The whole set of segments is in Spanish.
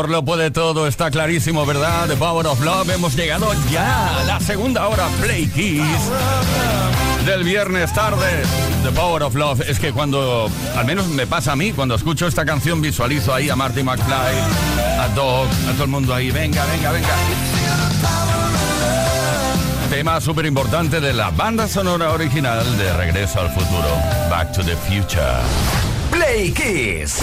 Amor lo puede todo, está clarísimo, ¿verdad? The Power of Love, hemos llegado ya a la segunda hora Play Kiss del viernes tarde. The Power of Love, es que cuando, al menos me pasa a mí, cuando escucho esta canción visualizo ahí a Marty McFly, a Dog, a todo el mundo ahí, venga, venga, venga. Tema súper importante de la banda sonora original de Regreso al Futuro, Back to the Future. Play Kiss.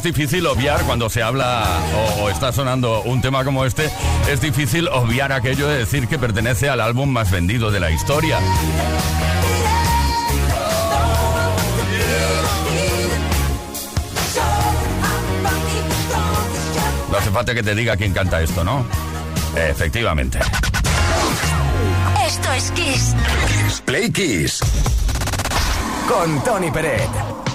Es difícil obviar cuando se habla o, está sonando un tema como este, es difícil obviar aquello de decir que pertenece al álbum más vendido de la historia. No hace falta que te diga quién canta esto, ¿no? Efectivamente. Esto es Kiss. Play Kiss. Con Tony Peret.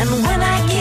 And when I get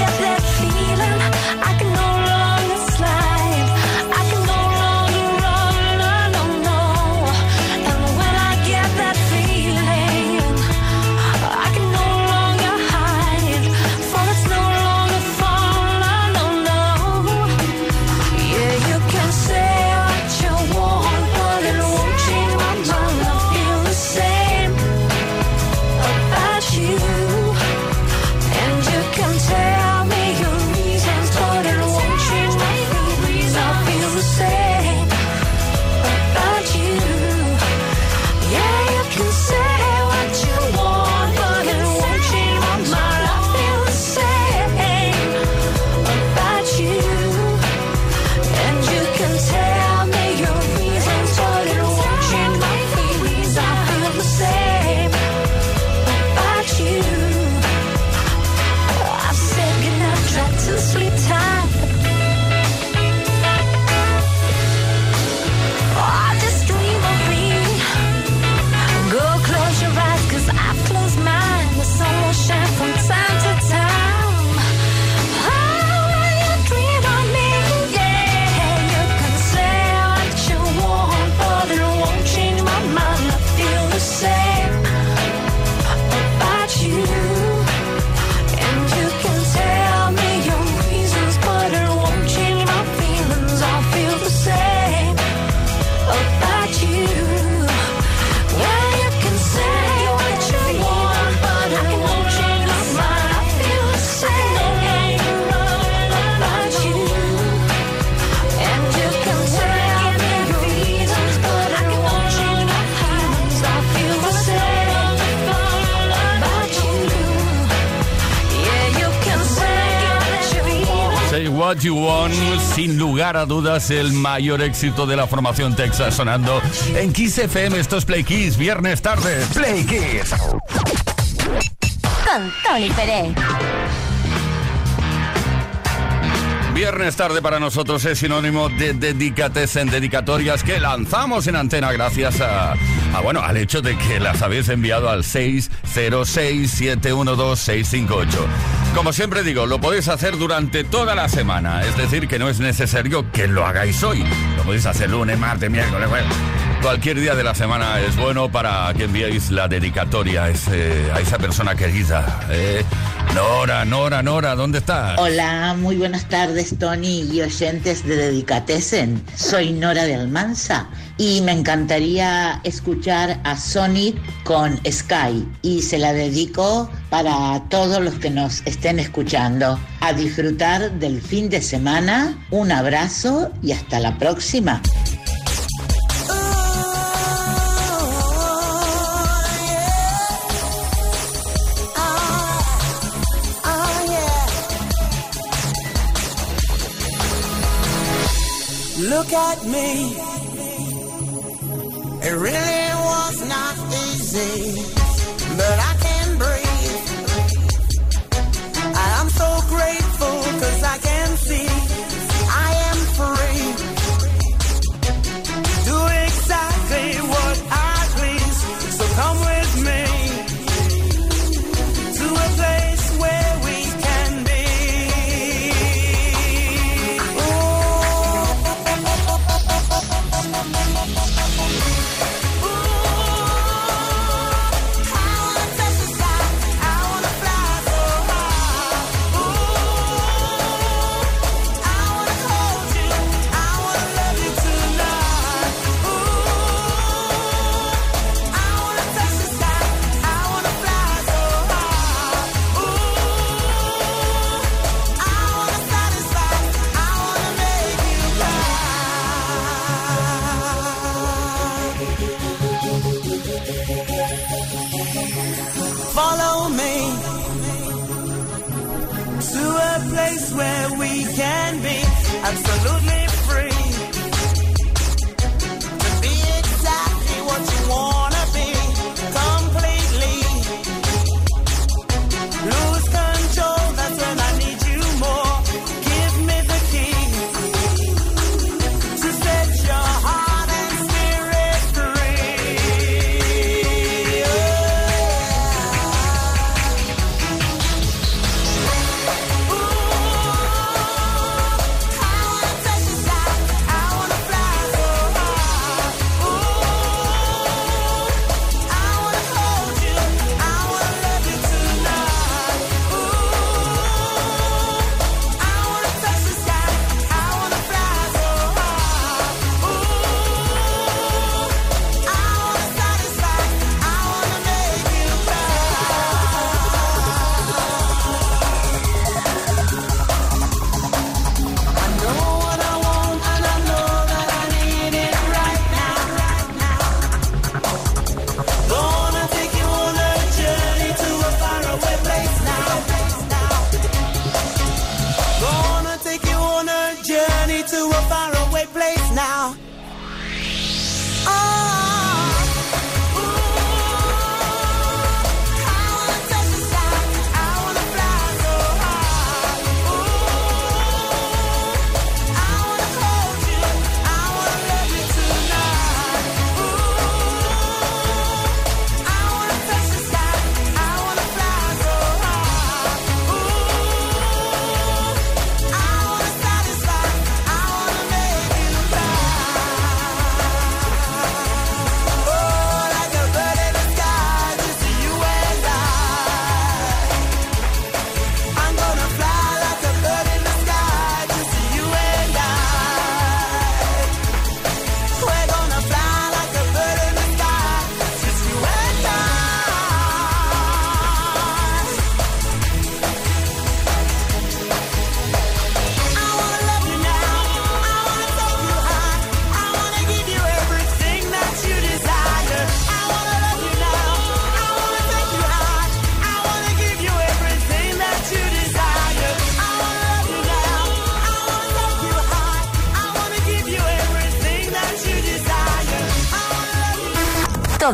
What You Want, sin lugar a dudas, el mayor éxito de la formación Texas sonando en Kiss FM. Esto es Play Kiss, viernes tarde. Play Kiss. Con Tony Pérez. Viernes tarde para nosotros es sinónimo de dedicates en dedicatorias que lanzamos en antena gracias a, a, bueno, al hecho de que las habéis enviado al 606 712 658. Como siempre digo, lo podéis hacer durante toda la semana. Es decir, que no es necesario que lo hagáis hoy. Lo podéis hacer lunes, martes, miércoles, bueno. Cualquier día de la semana es bueno para que enviéis la dedicatoria a, esa persona querida. Eh, Nora, Nora, Nora, ¿dónde estás? Hola, muy buenas tardes, Tony y oyentes de Dedicatesen. Soy Nora de Almanza y me encantaría escuchar a Sonic con Sky y se la dedico para todos los que nos estén escuchando. A disfrutar del fin de semana, un abrazo y hasta la próxima. Look at me. It really was not easy, but I.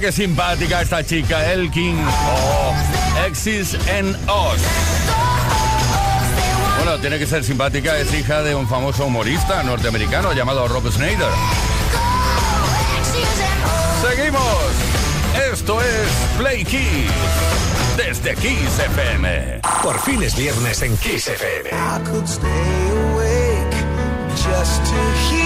Qué simpática esta chica, Elkin o oh, Exis en Oz. Bueno, tiene que ser simpática, es hija de un famoso humorista norteamericano llamado Rob Schneider. Seguimos. Esto es Play Kiss. Desde Kiss FM. Por fin es viernes en Kiss FM. I could stay awake just to hear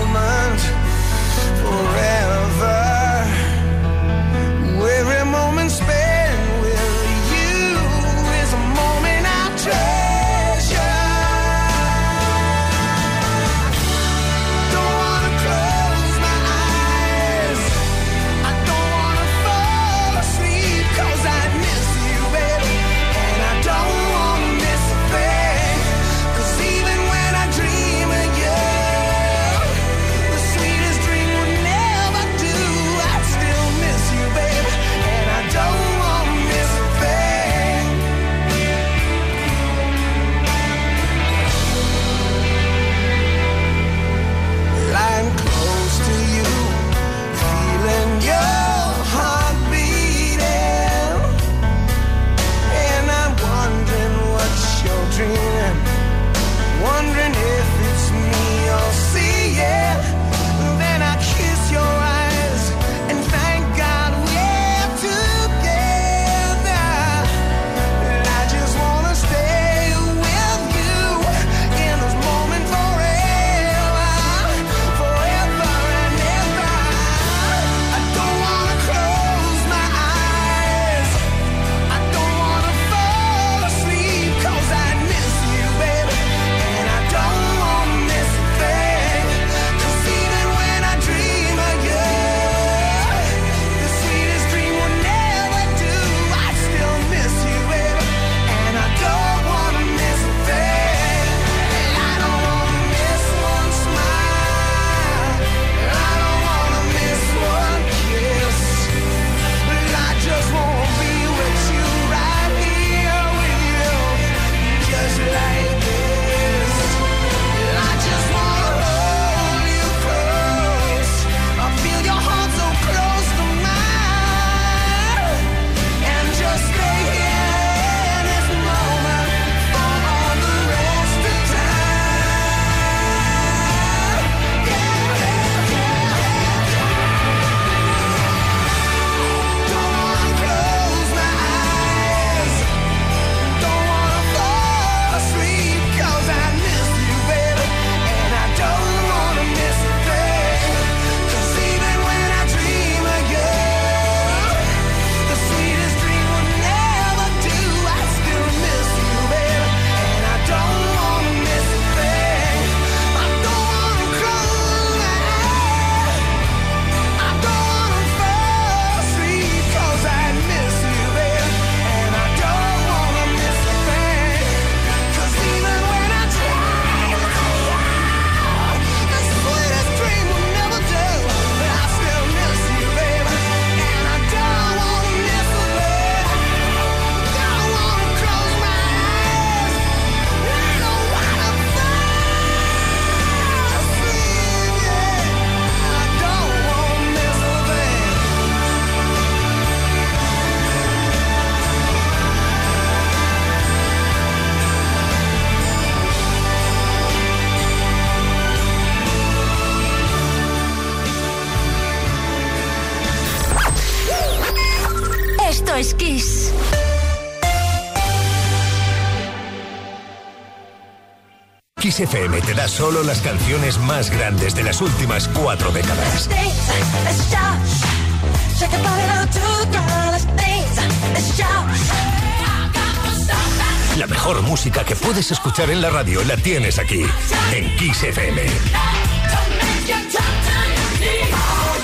Kiss. Kiss FM te da solo las canciones más grandes de las últimas cuatro décadas. La mejor música que puedes escuchar en la radio la tienes aquí, en Kiss FM.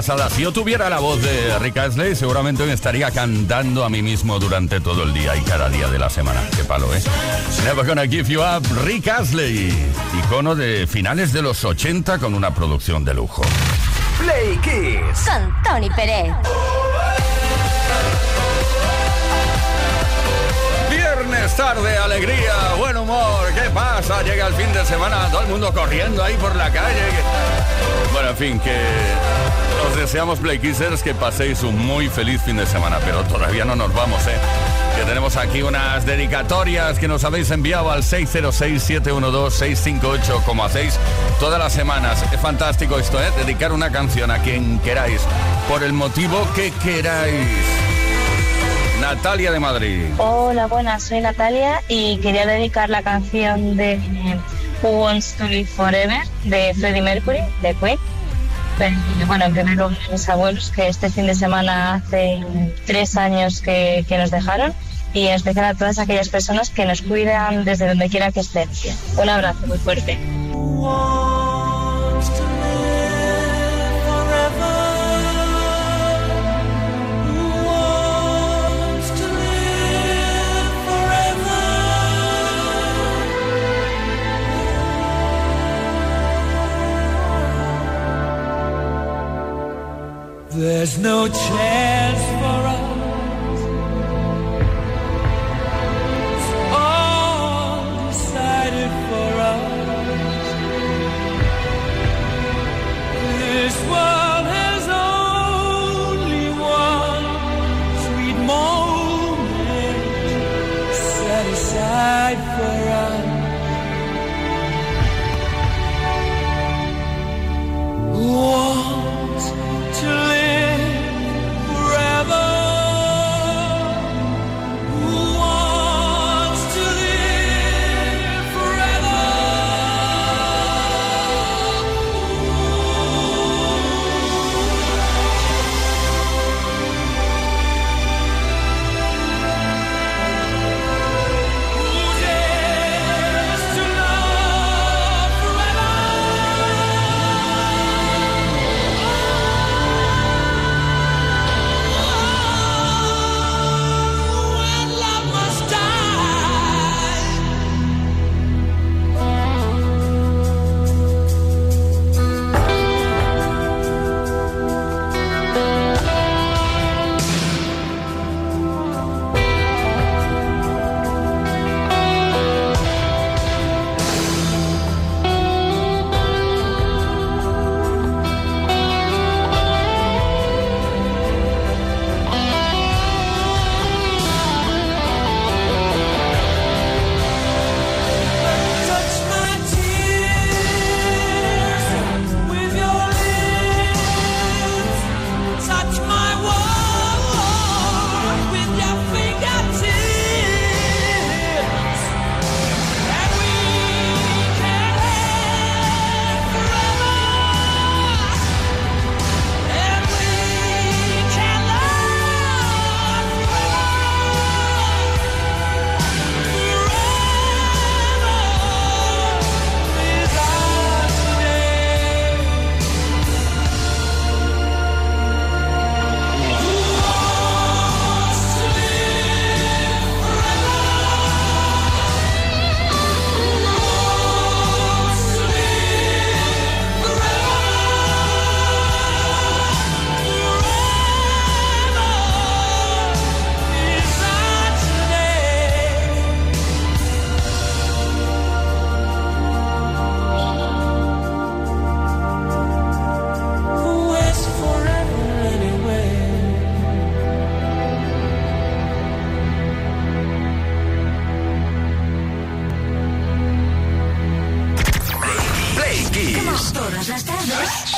Pasada. Si yo tuviera la voz de Rick Astley, seguramente me estaría cantando a mí mismo durante todo el día y cada día de la semana. Qué palo, ¿eh? Never Gonna Give You Up, Rick Astley. Icono de finales de los 80 con una producción de lujo. Play Kiss. Con Tony Pérez. Viernes tarde, alegría, buen humor. ¿Qué pasa? Llega el fin de semana, todo el mundo corriendo ahí por la calle. Bueno, en fin, que deseamos Play Kissers que paséis un muy feliz fin de semana, pero todavía no nos vamos, ¿eh? Que tenemos aquí unas dedicatorias que nos habéis enviado al 606-712-658, como hacéis todas las semanas. Es fantástico esto, ¿eh? Dedicar una canción a quien queráis, por el motivo que queráis. Natalia de Madrid. Hola, buenas, soy Natalia y quería dedicar la canción de Who Wants to Live Forever de Freddie Mercury, de Queen bueno, primero a mis abuelos, que este fin de semana hace tres años que, nos dejaron, y en especial a todas aquellas personas que nos cuidan desde donde quiera que estén. Un abrazo muy fuerte. There's no chance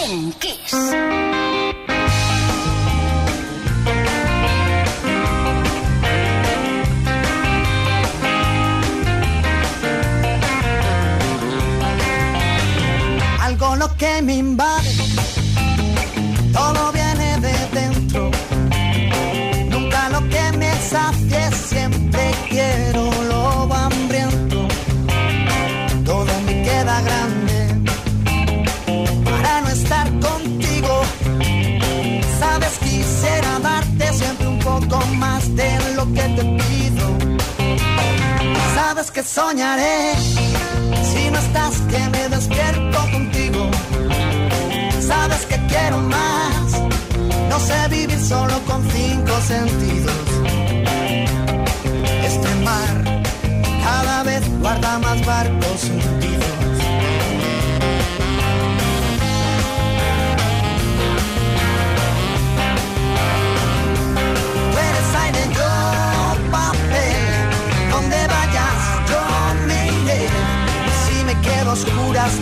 en Kiss. que me despierto contigo. Sabes que quiero más, no sé vivir solo con cinco sentidos. Este mar cada vez guarda más barcos hundidos. oscuras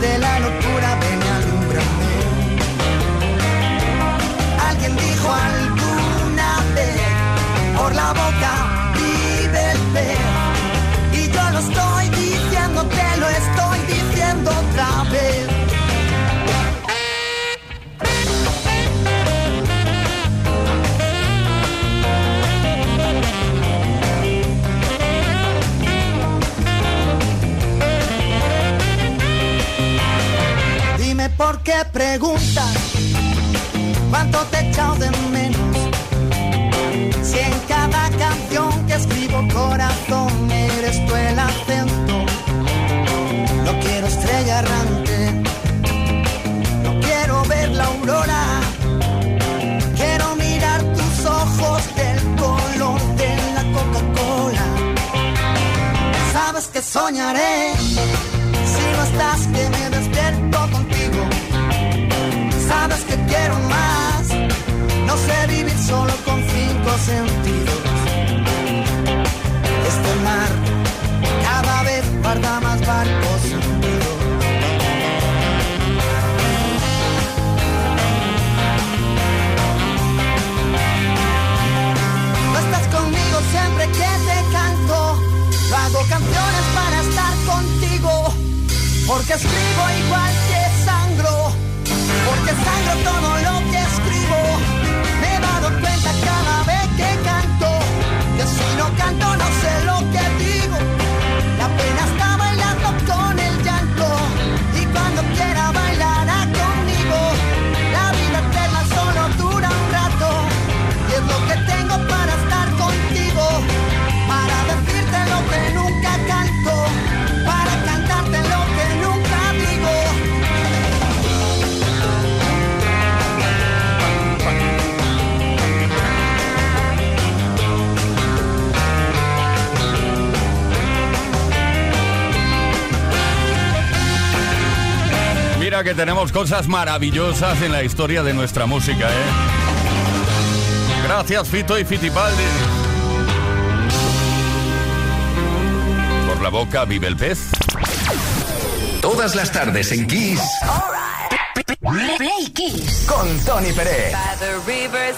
de la locura ven alumbrame. Alguien dijo alguna vez por la boca É prego sim que tenemos cosas maravillosas en la historia de nuestra música, ¿eh? Gracias, Fito y Fitipaldi. Por la boca vive el pez. Todas las tardes en Kiss. All. Play Kiss. Con Tony Pérez. By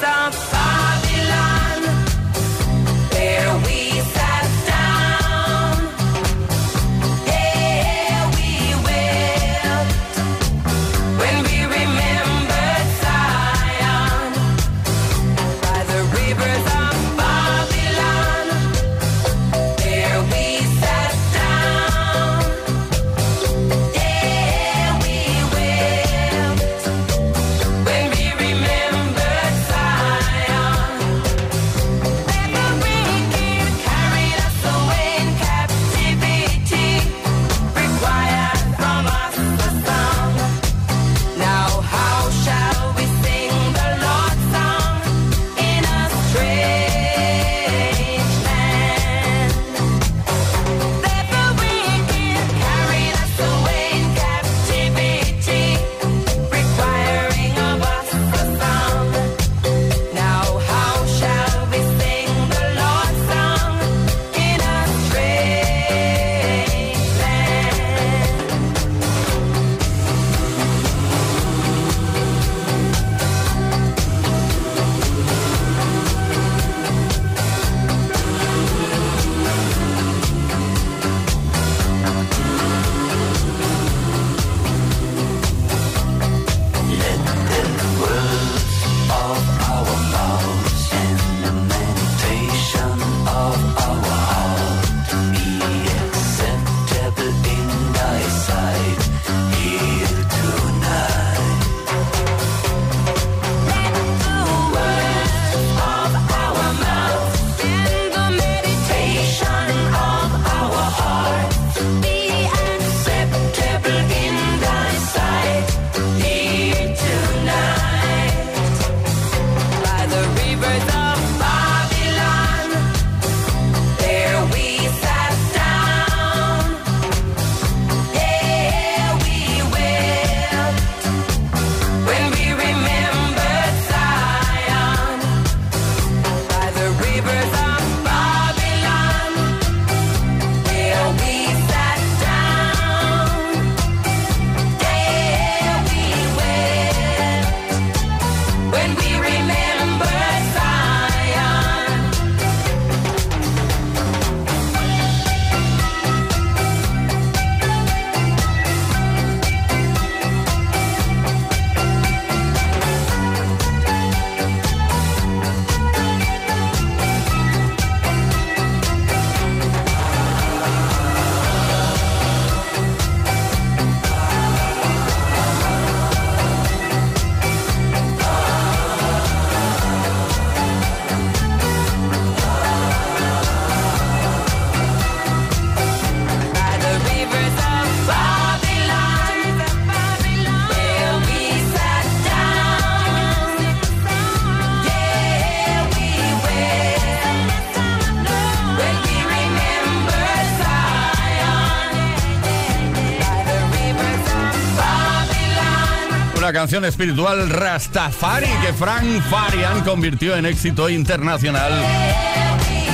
canción espiritual Rastafari que Frank Farian convirtió en éxito internacional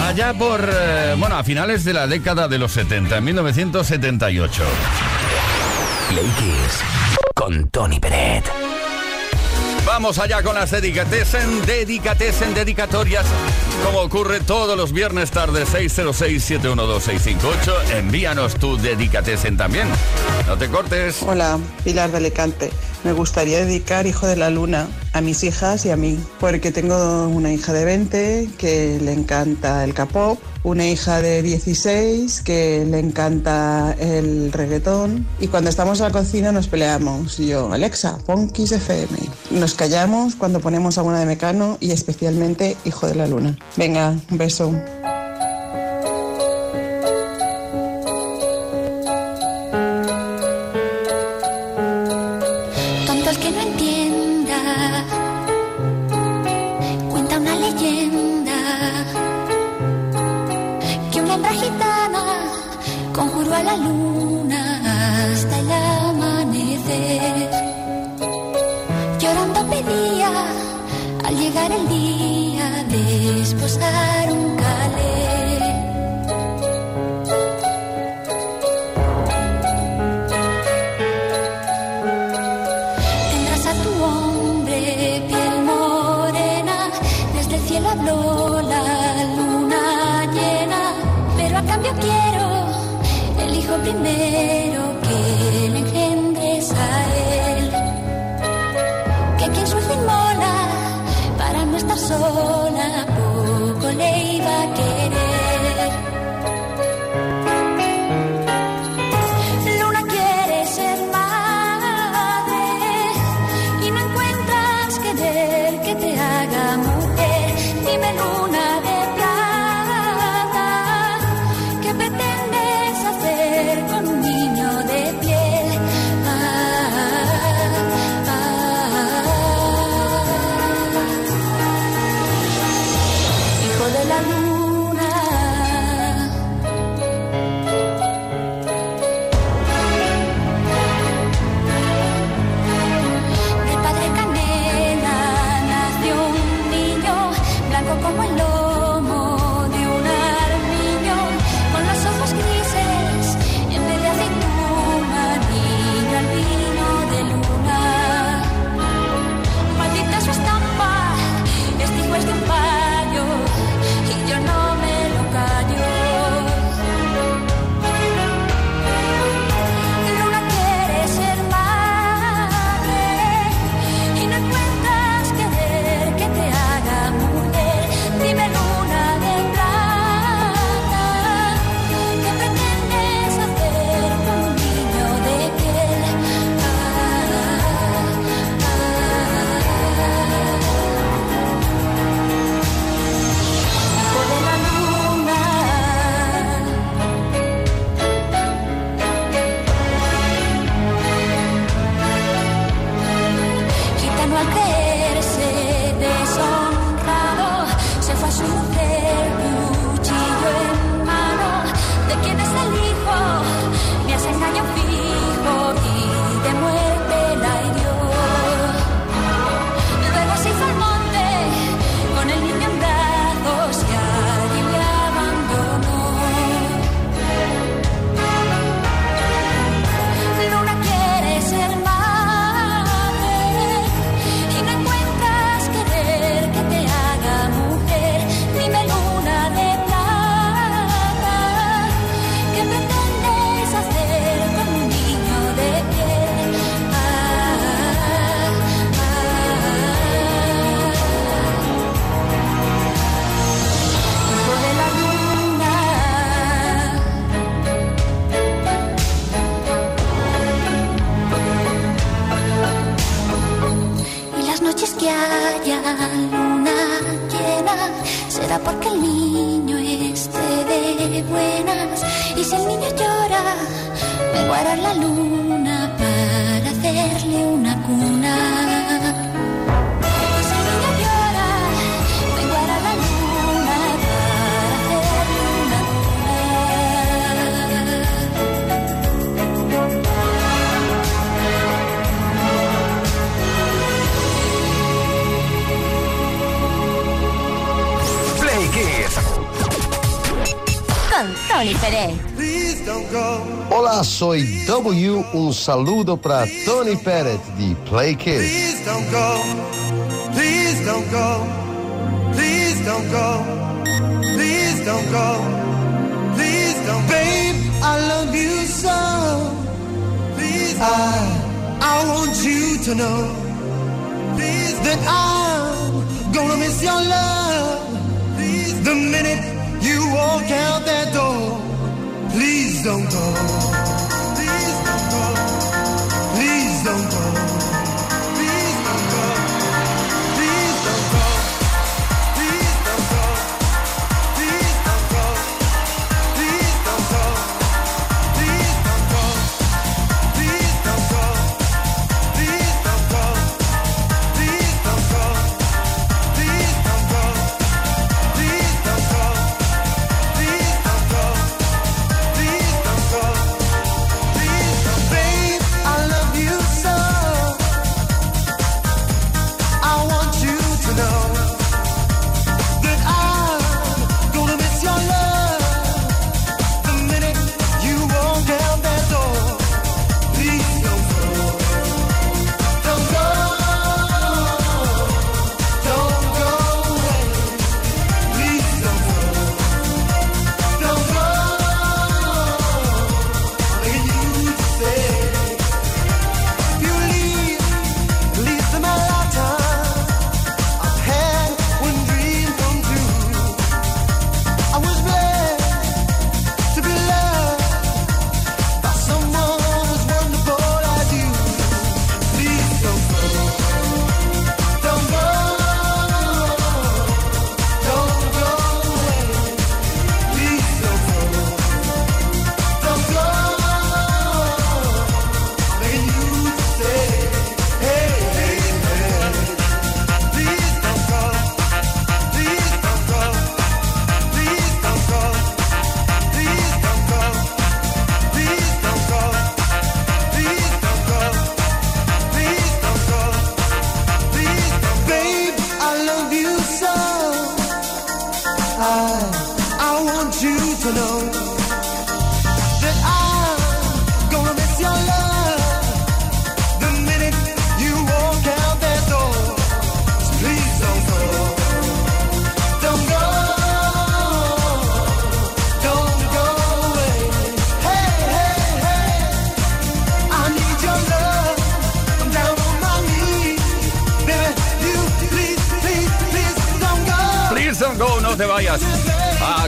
allá por, eh, bueno, a finales de la década de los 70, en 1978. Play con Tony Peret. Vamos allá con las dedicatesen, dedicatesen, dedicatorias, como ocurre todos los viernes tarde, 606-712-658. Envíanos tu dedicatesen también. No te cortes. Hola, Pilar de Alicante. Me gustaría dedicar Hijo de la Luna a mis hijas y a mí, porque tengo una hija de 20 que le encanta el K-pop, una hija de 16 que le encanta el reggaetón y cuando estamos en la cocina nos peleamos. Yo, Alexa, ponkis FM. Nos callamos cuando ponemos alguna de Mecano y especialmente Hijo de la Luna. Venga, un beso. un saludo para Tony Pérez de Play Kids. Please don't go, please don't go, please don't go, please don't go, please don't, babe, I love you so. Please, I, I want you to know, please, that I'm gonna miss your love. Please, the minute you walk out that door, please don't go.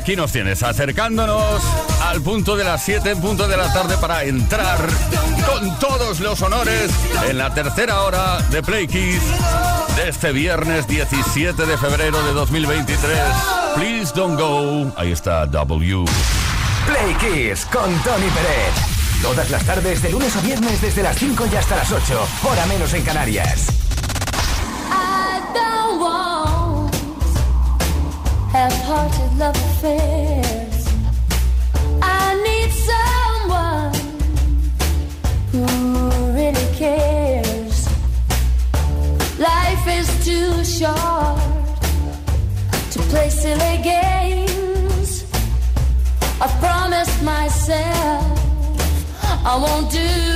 aquí nos tienes, acercándonos al punto de las 7 en punto de la tarde para entrar con todos los honores en la tercera hora de Play Kids de este viernes 17 de febrero de 2023. Please don't go. Ahí está W. Play Kids con Tony Pérez. Todas las tardes, de lunes a viernes, desde las 5 y hasta las 8, hora menos en Canarias. love affairs. I need someone who really cares. Life is too short to play silly games. I've promised myself I won't do.